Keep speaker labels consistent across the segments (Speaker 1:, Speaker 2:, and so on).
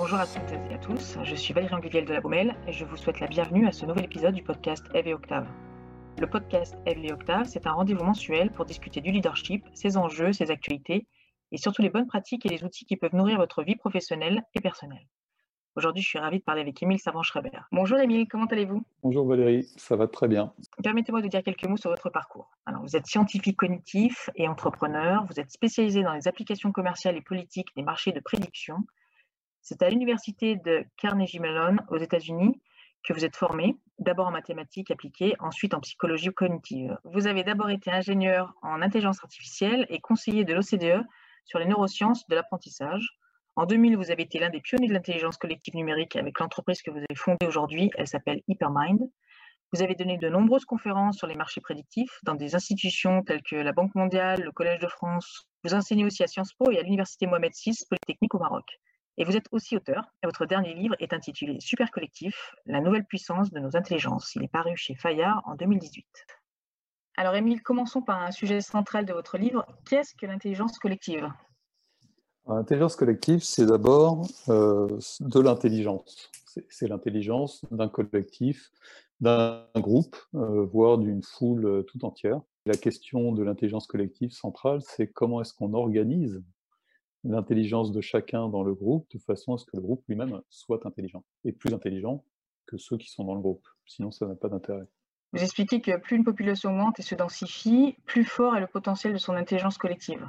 Speaker 1: Bonjour à toutes et à tous, je suis Valérie Anguliel de la Baumelle et je vous souhaite la bienvenue à ce nouvel épisode du podcast Eve et Octave. Le podcast Eve et Octave, c'est un rendez-vous mensuel pour discuter du leadership, ses enjeux, ses actualités et surtout les bonnes pratiques et les outils qui peuvent nourrir votre vie professionnelle et personnelle. Aujourd'hui, je suis ravie de parler avec Émile Savant-Schreiber. Bonjour Émile, comment allez-vous?
Speaker 2: Bonjour Valérie, ça va très bien.
Speaker 1: Permettez-moi de dire quelques mots sur votre parcours. Alors, vous êtes scientifique cognitif et entrepreneur, vous êtes spécialisé dans les applications commerciales et politiques des marchés de prédiction. C'est à l'université de Carnegie Mellon aux États-Unis que vous êtes formé, d'abord en mathématiques appliquées, ensuite en psychologie cognitive. Vous avez d'abord été ingénieur en intelligence artificielle et conseiller de l'OCDE sur les neurosciences de l'apprentissage. En 2000, vous avez été l'un des pionniers de l'intelligence collective numérique avec l'entreprise que vous avez fondée aujourd'hui. Elle s'appelle Hypermind. Vous avez donné de nombreuses conférences sur les marchés prédictifs dans des institutions telles que la Banque mondiale, le Collège de France. Vous enseignez aussi à Sciences Po et à l'Université Mohamed VI Polytechnique au Maroc. Et vous êtes aussi auteur. Votre dernier livre est intitulé Super Collectif, la nouvelle puissance de nos intelligences. Il est paru chez Fayard en 2018. Alors, Émile, commençons par un sujet central de votre livre. Qu'est-ce que l'intelligence collective?
Speaker 2: L'intelligence collective, c'est d'abord euh, de l'intelligence. C'est l'intelligence d'un collectif, d'un groupe, euh, voire d'une foule euh, tout entière. La question de l'intelligence collective centrale, c'est comment est-ce qu'on organise l'intelligence de chacun dans le groupe de façon à ce que le groupe lui-même soit intelligent et plus intelligent que ceux qui sont dans le groupe. Sinon, ça n'a pas d'intérêt.
Speaker 1: Vous expliquez que plus une population augmente et se densifie, plus fort est le potentiel de son intelligence collective.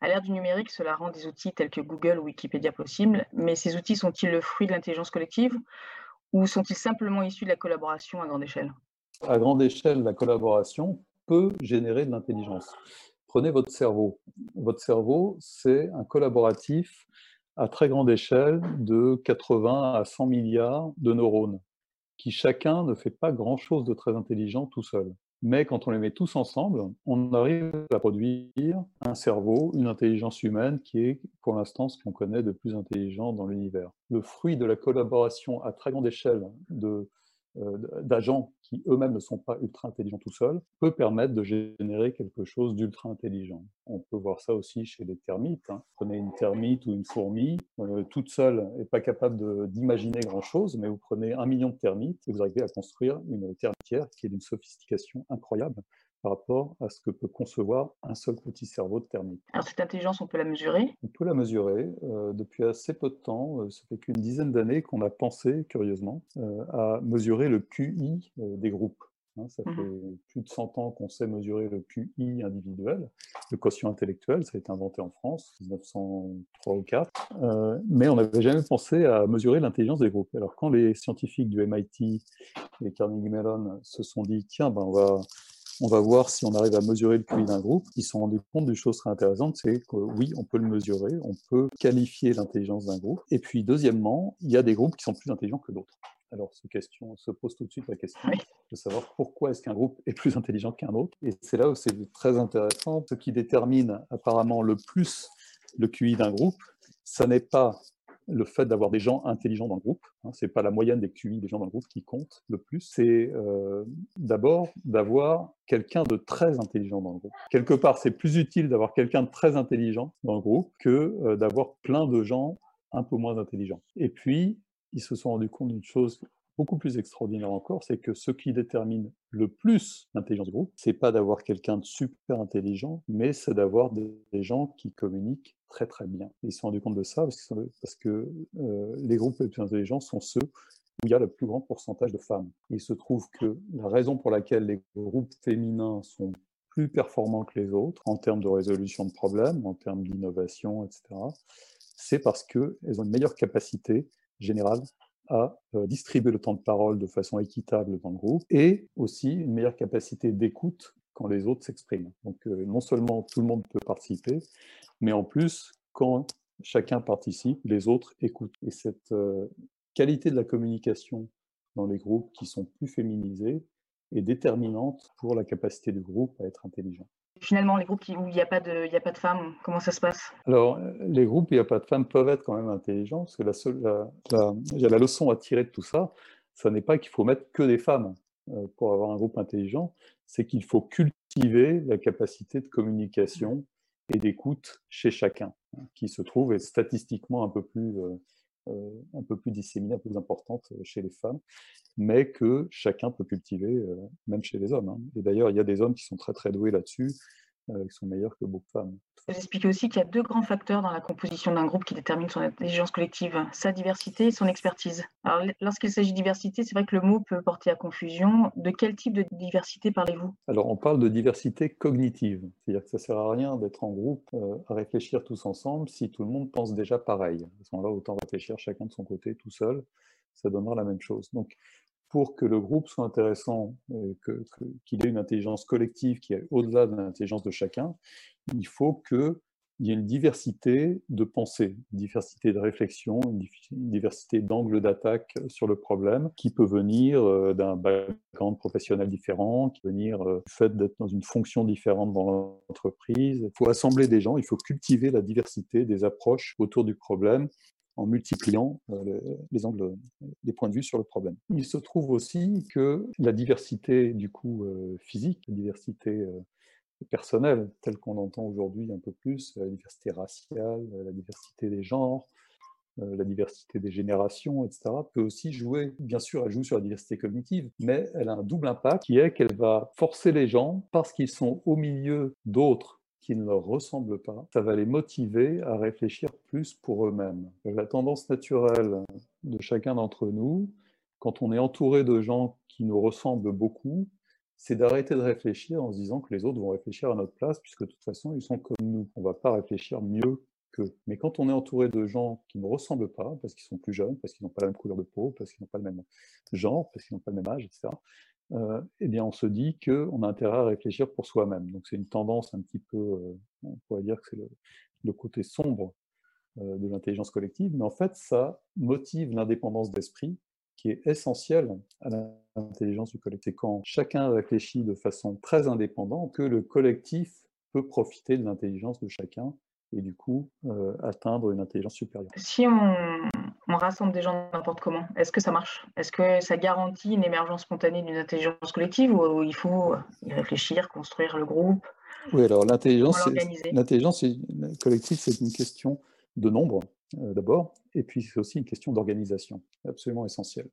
Speaker 1: À l'ère du numérique, cela rend des outils tels que Google ou Wikipédia possibles, mais ces outils sont-ils le fruit de l'intelligence collective ou sont-ils simplement issus de la collaboration à grande échelle?
Speaker 2: À grande échelle, la collaboration peut générer de l'intelligence. Prenez votre cerveau. Votre cerveau, c'est un collaboratif à très grande échelle de 80 à 100 milliards de neurones, qui chacun ne fait pas grand-chose de très intelligent tout seul. Mais quand on les met tous ensemble, on arrive à produire un cerveau, une intelligence humaine qui est pour l'instant ce qu'on connaît de plus intelligent dans l'univers. Le fruit de la collaboration à très grande échelle de d'agents qui eux-mêmes ne sont pas ultra intelligents tout seuls, peut permettre de générer quelque chose d'ultra intelligent. On peut voir ça aussi chez les termites. Hein. Prenez une termite ou une fourmi, euh, toute seule n'est pas capable d'imaginer grand-chose, mais vous prenez un million de termites et vous arrivez à construire une termitière qui est d'une sophistication incroyable par rapport à ce que peut concevoir un seul petit cerveau de termite.
Speaker 1: Alors cette intelligence, on peut la mesurer?
Speaker 2: On peut la mesurer. Euh, depuis assez peu de temps, euh, ça fait qu'une dizaine d'années qu'on a pensé, curieusement, euh, à mesurer le QI des groupes. Hein, ça mmh fait plus de 100 ans qu'on sait mesurer le QI individuel, le quotient intellectuel, ça a été inventé en France, 1903 ou 4, mais on n'avait jamais pensé à mesurer l'intelligence des groupes. Alors quand les scientifiques du MIT et Carnegie Mellon se sont dit, tiens, ben, on va on va voir si on arrive à mesurer le QI d'un groupe. Ils se sont rendus compte d'une chose très intéressante, c'est que oui, on peut le mesurer, on peut qualifier l'intelligence d'un groupe. Et puis, deuxièmement, il y a des groupes qui sont plus intelligents que d'autres. Alors, ce question, se pose tout de suite la question de savoir pourquoi est-ce qu'un groupe est plus intelligent qu'un autre. Et c'est là où c'est très intéressant. Ce qui détermine apparemment le plus le QI d'un groupe, ça n'est pas le fait d'avoir des gens intelligents dans le groupe. Hein, c'est pas la moyenne des QI des gens dans le groupe qui compte le plus. C'est euh, d'abord d'avoir quelqu'un de très intelligent dans le groupe. Quelque part, c'est plus utile d'avoir quelqu'un de très intelligent dans le groupe que euh, d'avoir plein de gens un peu moins intelligents. Et puis, ils se sont rendus compte d'une chose beaucoup plus extraordinaire encore, c'est que ce qui détermine le plus l'intelligence du groupe, c'est pas d'avoir quelqu'un de super intelligent, mais c'est d'avoir des, gens qui communiquent très très bien. Ils se sont rendus compte de ça parce que, euh, les groupes les plus intelligents sont ceux où il y a le plus grand pourcentage de femmes. Il se trouve que la raison pour laquelle les groupes féminins sont plus performants que les autres en termes de résolution de problèmes, en termes d'innovation, etc., c'est parce qu'elles ont une meilleure capacité générale à euh, distribuer le temps de parole de façon équitable dans le groupe et aussi une meilleure capacité d'écoute quand les autres s'expriment. Donc euh, non seulement tout le monde peut participer, mais en plus, quand chacun participe, les autres écoutent. Et cette euh, qualité de la communication dans les groupes qui sont plus féminisés est déterminante pour la capacité du groupe à être intelligent.
Speaker 1: Finalement, les groupes où il n'y a, pas de, a pas de femmes, comment ça se passe?
Speaker 2: Alors, les groupes où il n'y a pas de femmes peuvent être quand même intelligents, parce que la, seule, la, la leçon à tirer de tout ça, ce n'est pas qu'il faut mettre que des femmes pour avoir un groupe intelligent, c'est qu'il faut cultiver la capacité de communication et d'écoute chez chacun, hein, qui se trouve statistiquement un peu plus euh, un peu plus disséminée, un peu plus importante chez les femmes, mais que chacun peut cultiver, même chez les hommes. Hein. Et d'ailleurs, il y a des hommes qui sont très très doués là-dessus, qui sont meilleurs que beaucoup de femmes.
Speaker 1: Expliquez aussi qu'il y a deux grands facteurs dans la composition d'un groupe qui déterminent son intelligence collective, sa diversité et son expertise. Alors, lorsqu'il s'agit de diversité, c'est vrai que le mot peut porter à confusion. De quel type de diversité parlez-vous?
Speaker 2: Alors, on parle de diversité cognitive, c'est-à-dire que ça ne sert à rien d'être en groupe euh, à réfléchir tous ensemble si tout le monde pense déjà pareil. À ce moment-là, autant réfléchir chacun de son côté, tout seul, ça donnera la même chose. Donc, pour que le groupe soit intéressant, qu'il ait une intelligence collective qui est au-delà de l'intelligence de chacun, il faut qu'il y ait une diversité de pensée, une diversité de réflexion, une diversité d'angles d'attaque sur le problème, qui peut venir euh, d'un background professionnel différent, qui peut venir euh, du fait d'être dans une fonction différente dans l'entreprise. Il faut assembler des gens, il faut cultiver la diversité des approches autour du problème en multipliant euh, les angles, les points de vue sur le problème. Il se trouve aussi que la diversité du coup euh, physique, la diversité euh, personnelle, telle qu'on entend aujourd'hui un peu plus, la diversité raciale, la diversité des genres, la diversité des générations, etc., peut aussi jouer, bien sûr, elle joue sur la diversité cognitive, mais elle a un double impact qui est qu'elle va forcer les gens, parce qu'ils sont au milieu d'autres qui ne leur ressemblent pas, ça va les motiver à réfléchir plus pour eux-mêmes. La tendance naturelle de chacun d'entre nous, quand on est entouré de gens qui nous ressemblent beaucoup, c'est d'arrêter de réfléchir en se disant que les autres vont réfléchir à notre place, puisque de toute façon, ils sont comme nous. On ne va pas réfléchir mieux qu'eux. Mais quand on est entouré de gens qui ne ressemblent pas, parce qu'ils sont plus jeunes, parce qu'ils n'ont pas la même couleur de peau, parce qu'ils n'ont pas le même genre, parce qu'ils n'ont pas le même âge, etc., eh on se dit qu'on a intérêt à réfléchir pour soi-même. Donc, c'est une tendance un petit peu, euh, on pourrait dire que c'est le, côté sombre euh, de l'intelligence collective, mais en fait, ça motive l'indépendance d'esprit qui est essentielle à l'intelligence du collectif. C'est quand chacun réfléchit de façon très indépendante que le collectif peut profiter de l'intelligence de chacun et du coup atteindre une intelligence supérieure.
Speaker 1: Si on, on rassemble des gens n'importe comment. Est-ce que ça marche? Est-ce que ça garantit une émergence spontanée d'une intelligence collective ou il faut y réfléchir, construire le groupe?
Speaker 2: Oui, alors l'intelligence, l'intelligence collective, c'est une question de nombre euh, d'abord, et puis c'est aussi une question d'organisation, absolument essentielle.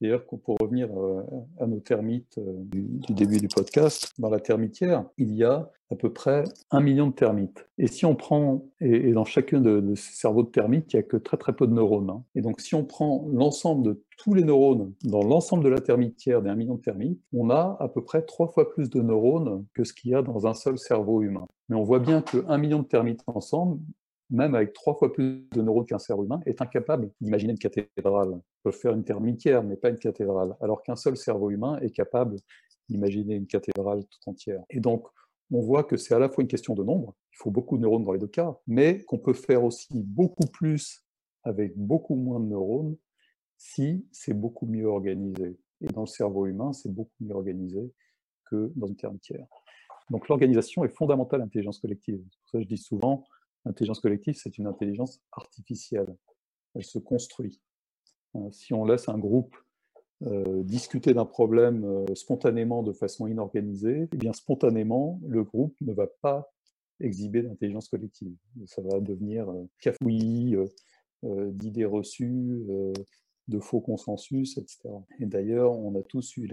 Speaker 2: D'ailleurs, pour revenir euh, à nos termites euh, du, début du podcast, dans la termitière, il y a à peu près un million de termites. Et si on prend, et, dans chacun de, ces cerveaux de termites, il n'y a que très très peu de neurones. Hein. Et donc si on prend l'ensemble de tous les neurones dans l'ensemble de la termitière d'un million de termites, on a à peu près trois fois plus de neurones que ce qu'il y a dans un seul cerveau humain. Mais on voit bien qu'un million de termites ensemble, même avec trois fois plus de neurones qu'un cerveau humain, est incapable d'imaginer une cathédrale. Ils peuvent faire une termitière, mais pas une cathédrale, alors qu'un seul cerveau humain est capable d'imaginer une cathédrale tout entière. Et donc, on voit que c'est à la fois une question de nombre, il faut beaucoup de neurones dans les deux cas, mais qu'on peut faire aussi beaucoup plus avec beaucoup moins de neurones si c'est beaucoup mieux organisé. Et dans le cerveau humain, c'est beaucoup mieux organisé que dans une termitière. Donc l'organisation est fondamentale à l'intelligence collective. C'est pour ça que je dis souvent, L'intelligence collective, c'est une intelligence artificielle. Elle se construit. Euh, si on laisse un groupe euh, discuter d'un problème euh, spontanément de façon inorganisée, eh bien spontanément, le groupe ne va pas exhiber d'intelligence collective. Ça va devenir cafouillis, d'idées reçues, de faux consensus, etc. Et d'ailleurs, on a tous eu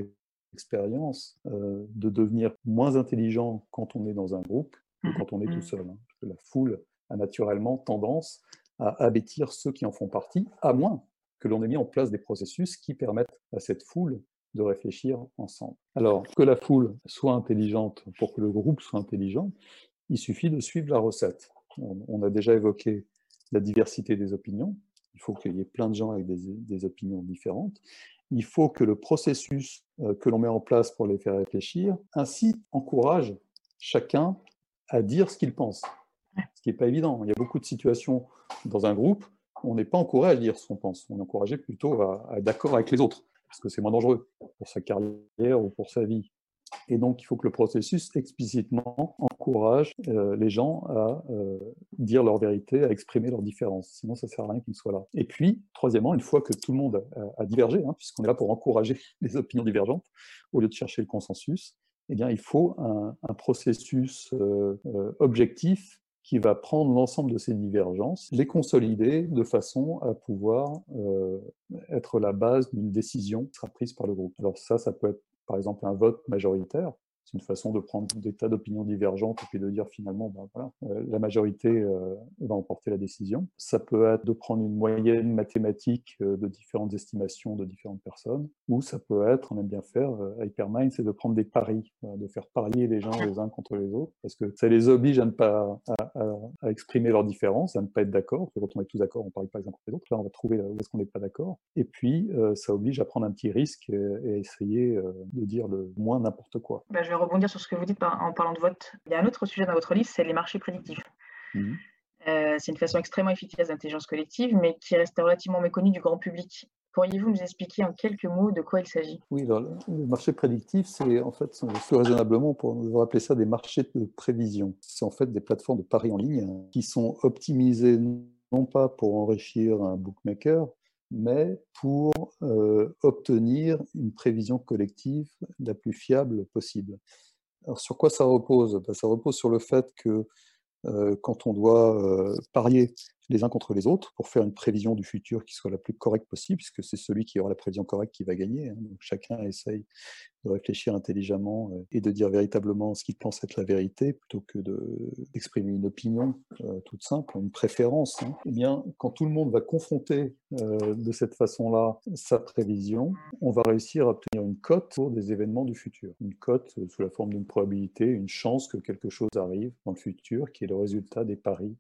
Speaker 2: l'expérience de devenir moins intelligent quand on est dans un groupe que quand on est tout mmh. seul. Hein. la foule a naturellement tendance à abêtir ceux qui en font partie, à moins que l'on ait mis en place des processus qui permettent à cette foule de réfléchir ensemble. Alors, que la foule soit intelligente pour que le groupe soit intelligent, il suffit de suivre la recette. On a déjà évoqué la diversité des opinions. Il faut qu'il y ait plein de gens avec des, opinions différentes. Il faut que le processus euh, que l'on met en place pour les faire réfléchir incite, encourage chacun à dire ce qu'il pense ce qui n'est pas évident. Il y a beaucoup de situations dans un groupe où on n'est pas encouragé à dire ce qu'on pense, on est encouragé plutôt à, être d'accord avec les autres, parce que c'est moins dangereux pour sa carrière ou pour sa vie. Et donc, il faut que le processus explicitement encourage euh, les gens à euh, dire leur vérité, à exprimer leurs différences. Sinon, ça ne sert à rien qu'ils soient là. Et puis, troisièmement, une fois que tout le monde a, divergé, hein, puisqu'on est là pour encourager les opinions divergentes, au lieu de chercher le consensus, eh bien, il faut un, processus euh, objectif qui va prendre l'ensemble de ces divergences, les consolider de façon à pouvoir euh, être la base d'une décision qui sera prise par le groupe. Alors ça, ça peut être par exemple un vote majoritaire, c'est une façon de prendre des tas d'opinions divergentes et puis de dire finalement, ben voilà, euh, la majorité euh, va emporter la décision. Ça peut être de prendre une moyenne mathématique euh, de différentes estimations de différentes personnes, ou ça peut être, on aime bien faire, Hypermind, c'est de prendre des paris, de faire parier les gens les uns contre les autres, parce que ça les oblige à ne pas à, exprimer leurs différences, à ne pas être d'accord. Quand on est tous d'accord, on parie pas les uns contre les autres. Là, on va trouver où est-ce qu'on n'est pas d'accord. Et puis, ça oblige à prendre un petit risque et, à essayer de dire le moins n'importe quoi.
Speaker 1: Bah, vais rebondir sur ce que vous dites en parlant de vote. Il y a un autre sujet dans votre livre, c'est les marchés prédictifs. Mhm. Euh, c'est une façon extrêmement efficace d'intelligence collective, mais qui reste relativement méconnue du grand public. Pourriez-vous nous expliquer en quelques mots de quoi il s'agit?
Speaker 2: Oui, le marché prédictif, c'est en fait, plus raisonnablement, pour appeler ça des marchés de prévision. C'est en fait des plateformes de paris en ligne qui sont optimisées non pas pour enrichir un bookmaker, mais pour euh, obtenir une prévision collective la plus fiable possible. Alors sur quoi ça repose? Ben, Ça repose sur le fait que euh, quand on doit euh, parier les uns contre les autres pour faire une prévision du futur qui soit la plus correcte possible, puisque c'est celui qui aura la prévision correcte qui va gagner. Hein. Donc chacun essaye de réfléchir intelligemment euh, et de dire véritablement ce qu'il pense être la vérité, plutôt que d'exprimer une opinion euh, toute simple, une préférence. Hein. Eh bien, quand tout le monde va confronter euh, de cette façon-là sa prévision, on va réussir à obtenir une cote pour des événements du futur. Une cote sous la forme d'une probabilité, une chance que quelque chose arrive dans le futur, qui est le résultat des paris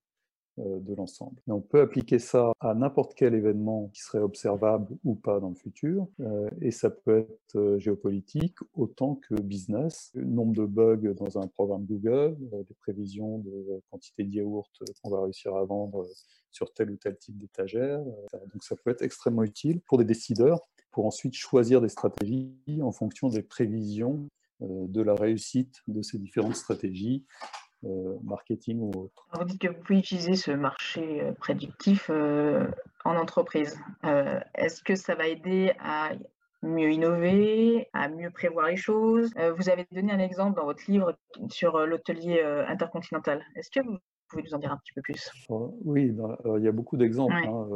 Speaker 2: de l'ensemble. On peut appliquer ça à n'importe quel événement qui serait observable ou pas dans le futur, euh, et ça peut être euh, géopolitique autant que business. Le nombre de bugs dans un programme Google, des prévisions de quantité de yaourt qu'on va réussir à vendre sur tel ou tel type d'étagère. Donc ça peut être extrêmement utile pour des décideurs pour ensuite choisir des stratégies en fonction des prévisions de la réussite de ces différentes stratégies euh, marketing ou autre.
Speaker 1: Vous dites que vous pouvez utiliser ce marché euh, prédictif euh, en entreprise. Est-ce que ça va aider à mieux innover, à mieux prévoir les choses? Vous avez donné un exemple dans votre livre sur l'hôtelier intercontinental. Est-ce que vous pouvez nous en dire un petit peu plus
Speaker 2: Oui, il y a beaucoup d'exemples. Hein,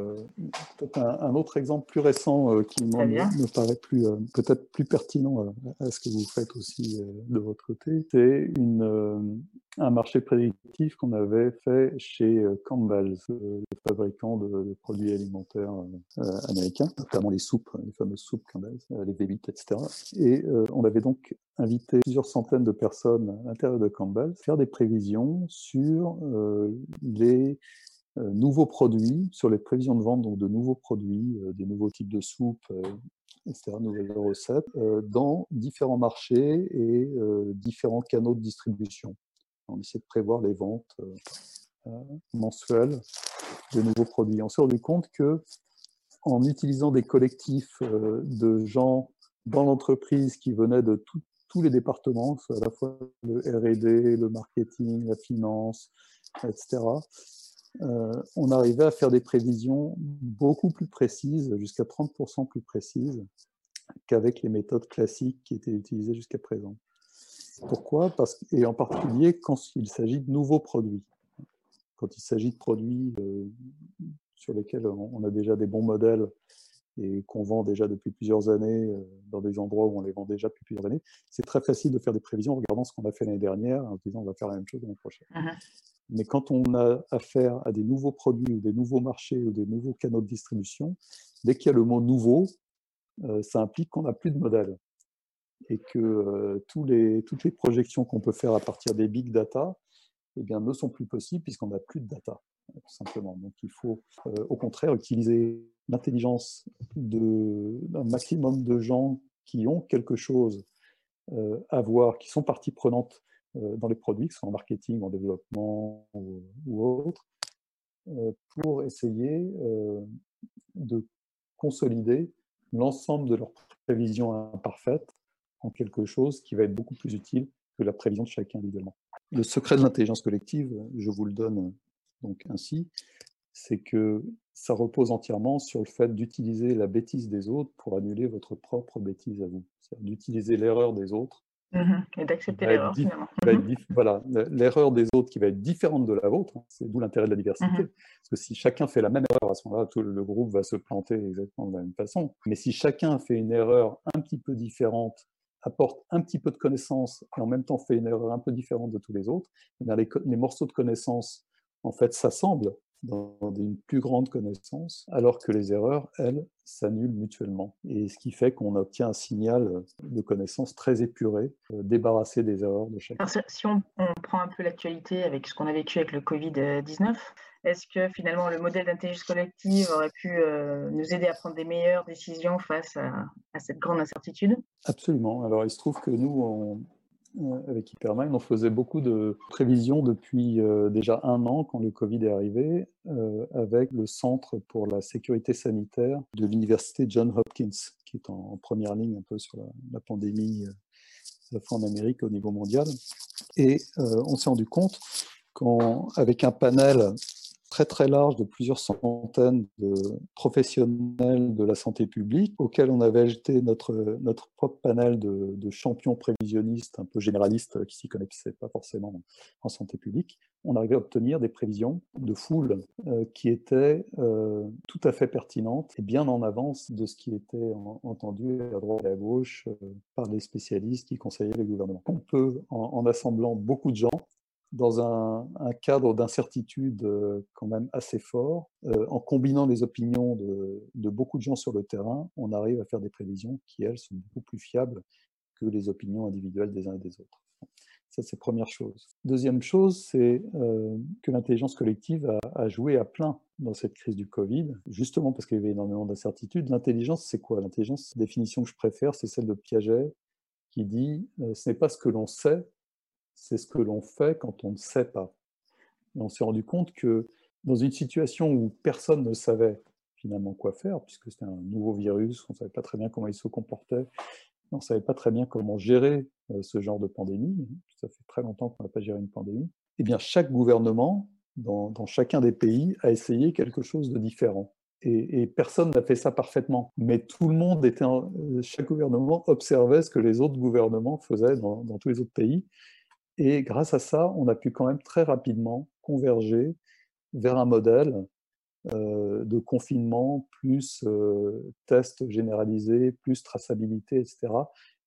Speaker 2: peut-être un, autre exemple plus récent qui me, paraît plus peut-être plus pertinent à, ce que vous faites aussi de votre côté, c'est une, un marché prédictif qu'on avait fait chez euh, Campbell's, le fabricant de, produits alimentaires euh, américains, notamment les soupes, les fameuses soupes Campbell's, euh, les baby etc. Et on avait donc invité plusieurs centaines de personnes à l'intérieur de Campbell's à faire des prévisions sur les nouveaux produits, sur les prévisions de vente donc de nouveaux produits, des nouveaux types de soupes, etc., nouvelles recettes, dans différents marchés et différents canaux de distribution. On essaie de prévoir les ventes euh, euh, mensuelles de nouveaux produits. On s'est rendu compte que en utilisant des collectifs euh, de gens dans l'entreprise qui venaient de tous les départements, à la fois le R&D, le marketing, la finance, etc. on arrivait à faire des prévisions beaucoup plus précises, jusqu'à 30% plus précises qu'avec les méthodes classiques qui étaient utilisées jusqu'à présent. Pourquoi? Parce, Et en particulier quand il s'agit de nouveaux produits. Quand il s'agit de produits euh, sur lesquels on a déjà des bons modèles et qu'on vend déjà depuis plusieurs années euh, dans des endroits où on les vend déjà depuis plusieurs années, c'est très facile de faire des prévisions en regardant ce qu'on a fait l'année dernière en disant on va faire la même chose l'année prochaine. Mmh Mais quand on a affaire à des nouveaux produits ou des nouveaux marchés ou des nouveaux canaux de distribution, dès qu'il y a le mot nouveau, euh, ça implique qu'on n'a plus de modèle et que les, toutes les projections qu'on peut faire à partir des big data eh bien, ne sont plus possibles puisqu'on n'a plus de data, tout simplement. Donc il faut au contraire utiliser l'intelligence d'un maximum de gens qui ont quelque chose à voir, qui sont partie prenante dans les produits, que ce soit en marketing, en développement ou, autre, pour essayer de consolider l'ensemble de leurs prévisions imparfaites en quelque chose qui va être beaucoup plus utile que la prévision de chacun individuellement. Le secret de l'intelligence collective, je vous le donne donc ainsi, c'est que ça repose entièrement sur le fait d'utiliser la bêtise des autres pour annuler votre propre bêtise à vous. C'est-à-dire d'utiliser l'erreur des autres
Speaker 1: Mhm. Et d'accepter l'erreur, finalement.
Speaker 2: Mhm. Voilà, l'erreur des autres qui va être différente de la vôtre, hein, c'est d'où l'intérêt de la diversité. Mhm. Parce que si chacun fait la même erreur, à ce moment-là, tout le groupe va se planter exactement de la même façon. Mais si chacun fait une erreur un petit peu différente, apporte un petit peu de connaissances et en même temps fait une erreur un peu différente de tous les autres, eh les, les morceaux de connaissances, en fait, s'assemblent dans une plus grande connaissance, alors que les erreurs, elles, s'annulent mutuellement. Et ce qui fait qu'on obtient un signal de connaissance très épuré, euh, débarrassé des erreurs de chacun.
Speaker 1: si on, prend un peu l'actualité avec ce qu'on a vécu avec le Covid-19, est-ce que finalement le modèle d'intelligence collective aurait pu euh, nous aider à prendre des meilleures décisions face à, à cette grande incertitude?
Speaker 2: Absolument. Alors il se trouve que nous, on, avec Hypermind, on faisait beaucoup de prévisions depuis euh, déjà un an quand le Covid est arrivé, euh, avec le Centre pour la sécurité sanitaire de l'Université John Hopkins, qui est en, première ligne un peu sur la, pandémie, euh, à la fois en Amérique au niveau mondial. Et on s'est rendu compte qu'avec un panel très très large de plusieurs centaines de professionnels de la santé publique auxquels on avait ajouté notre, notre propre panel de, champions prévisionnistes un peu généralistes qui s'y connaissaient pas forcément en santé publique. On arrivait à obtenir des prévisions de foule euh, qui étaient euh, tout à fait pertinentes et bien en avance de ce qui était entendu à droite et à gauche euh, par les spécialistes qui conseillaient les gouvernements. On peut, en assemblant beaucoup de gens, dans un, cadre d'incertitude euh, quand même assez fort, euh, en combinant les opinions de, beaucoup de gens sur le terrain, on arrive à faire des prévisions qui, elles, sont beaucoup plus fiables que les opinions individuelles des uns et des autres. Ça, c'est première chose. Deuxième chose, c'est euh, que l'intelligence collective a, joué à plein dans cette crise du Covid, justement parce qu'il y avait énormément d'incertitudes. L'intelligence, c'est quoi? L'intelligence, définition que je préfère, c'est celle de Piaget, qui dit ce n'est pas ce que l'on sait, c'est ce que l'on fait quand on ne sait pas. Et on s'est rendu compte que dans une situation où personne ne savait finalement quoi faire, puisque c'était un nouveau virus, on ne savait pas très bien comment il se comportait, on ne savait pas très bien comment gérer euh, ce genre de pandémie, ça fait très longtemps qu'on n'a pas géré une pandémie, eh bien chaque gouvernement, dans, chacun des pays, a essayé quelque chose de différent. Et, personne n'a fait ça parfaitement. Mais tout le monde était, chaque gouvernement observait ce que les autres gouvernements faisaient dans tous les autres pays et grâce à ça, on a pu quand même très rapidement converger vers un modèle euh, de confinement plus euh, tests généralisés, plus traçabilité, etc.,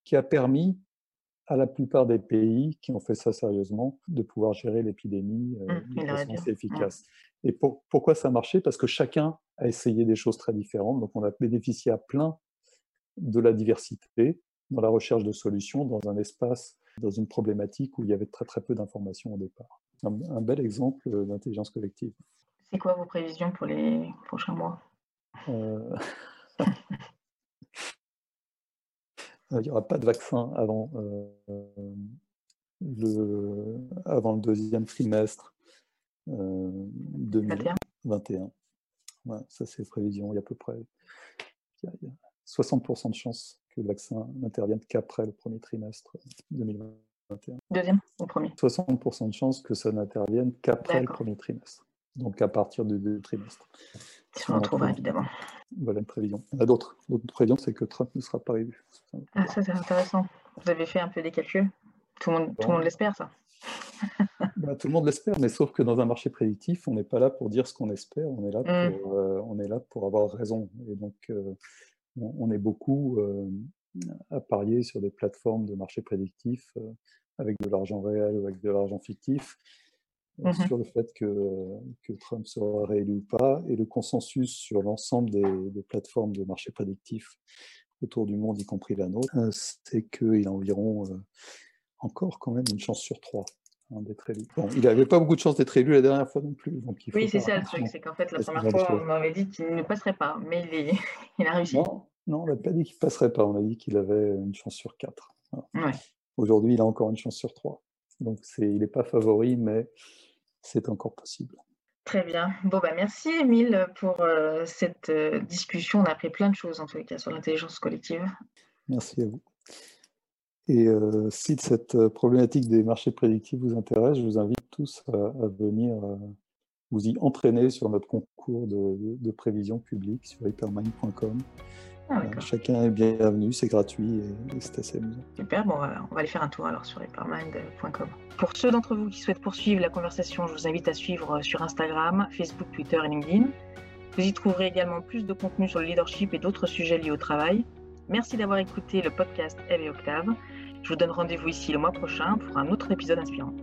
Speaker 2: qui a permis à la plupart des pays qui ont fait ça sérieusement de pouvoir gérer l'épidémie euh, mmh, de façon assez efficace. Et pourquoi ça a marché? Parce que chacun a essayé des choses très différentes, donc on a bénéficié à plein de la diversité dans la recherche de solutions dans un espace dans une problématique où il y avait très très peu d'informations au départ. Un, bel exemple euh, d'intelligence collective.
Speaker 1: C'est quoi vos prévisions pour les prochains mois? Euh,
Speaker 2: Il n'y aura pas de vaccin avant, euh, le, avant le deuxième trimestre 2021. ça, c'est les prévisions. Il y a à peu près 60% de chances le vaccin n'intervienne qu'après le premier trimestre 2021.
Speaker 1: Deuxième ou premier?
Speaker 2: 60% de chances que ça n'intervienne qu'après le premier trimestre. Donc à partir du deuxième trimestre.
Speaker 1: Si on en trouvera évidemment.
Speaker 2: Voilà une prévision. Il y en a d'autres. L'autre prévision, c'est que Trump ne sera pas élu.
Speaker 1: Ah, ça c'est intéressant. Vous avez fait un peu des calculs? Tout le monde, tout le monde l'espère, ça
Speaker 2: bah, tout le monde l'espère, mais sauf que dans un marché prédictif, on n'est pas là pour dire ce qu'on espère, on est là mmh. pour, euh, on est là pour avoir raison. Et donc, euh, on est beaucoup à parier sur des plateformes de marché prédictif avec de l'argent réel ou avec de l'argent fictif mmh sur le fait que, Trump sera réélu ou pas. Et le consensus sur l'ensemble des, plateformes de marché prédictif autour du monde, y compris la nôtre, c'est qu'il a environ encore quand même une chance sur trois hein, d'être élu. il n'avait pas beaucoup de chance d'être élu la dernière fois non plus. Donc
Speaker 1: oui, c'est ça le truc, c'est qu'en fait, la première fois, on m'avait dit qu'il ne passerait pas, mais il, il a réussi.
Speaker 2: Non, on n'a pas dit qu'il passerait pas. On a dit qu'il avait une chance sur quatre. Aujourd'hui, il a encore une chance sur trois. Donc, il n'est pas favori, mais c'est encore possible.
Speaker 1: Très bien. Bon, bah, merci, Émile, pour euh, cette euh, discussion. On a appris plein de choses, en tout cas, sur l'intelligence collective.
Speaker 2: Merci à vous. Et euh, si cette problématique des marchés prédictifs vous intéresse, je vous invite tous à, venir vous y entraîner sur notre concours de, de prévision publique sur hypermind.com Ah, chacun est bienvenu, c'est gratuit et, c'est assez amusant.
Speaker 1: Super, bon, on va, aller faire un tour alors sur hypermind.com. Pour ceux d'entre vous qui souhaitent poursuivre la conversation, je vous invite à suivre sur Instagram, Facebook, Twitter et LinkedIn. Vous y trouverez également plus de contenu sur le leadership et d'autres sujets liés au travail. Merci d'avoir écouté le podcast Eve et Octave. Je vous donne rendez-vous ici le mois prochain pour un autre épisode inspirant.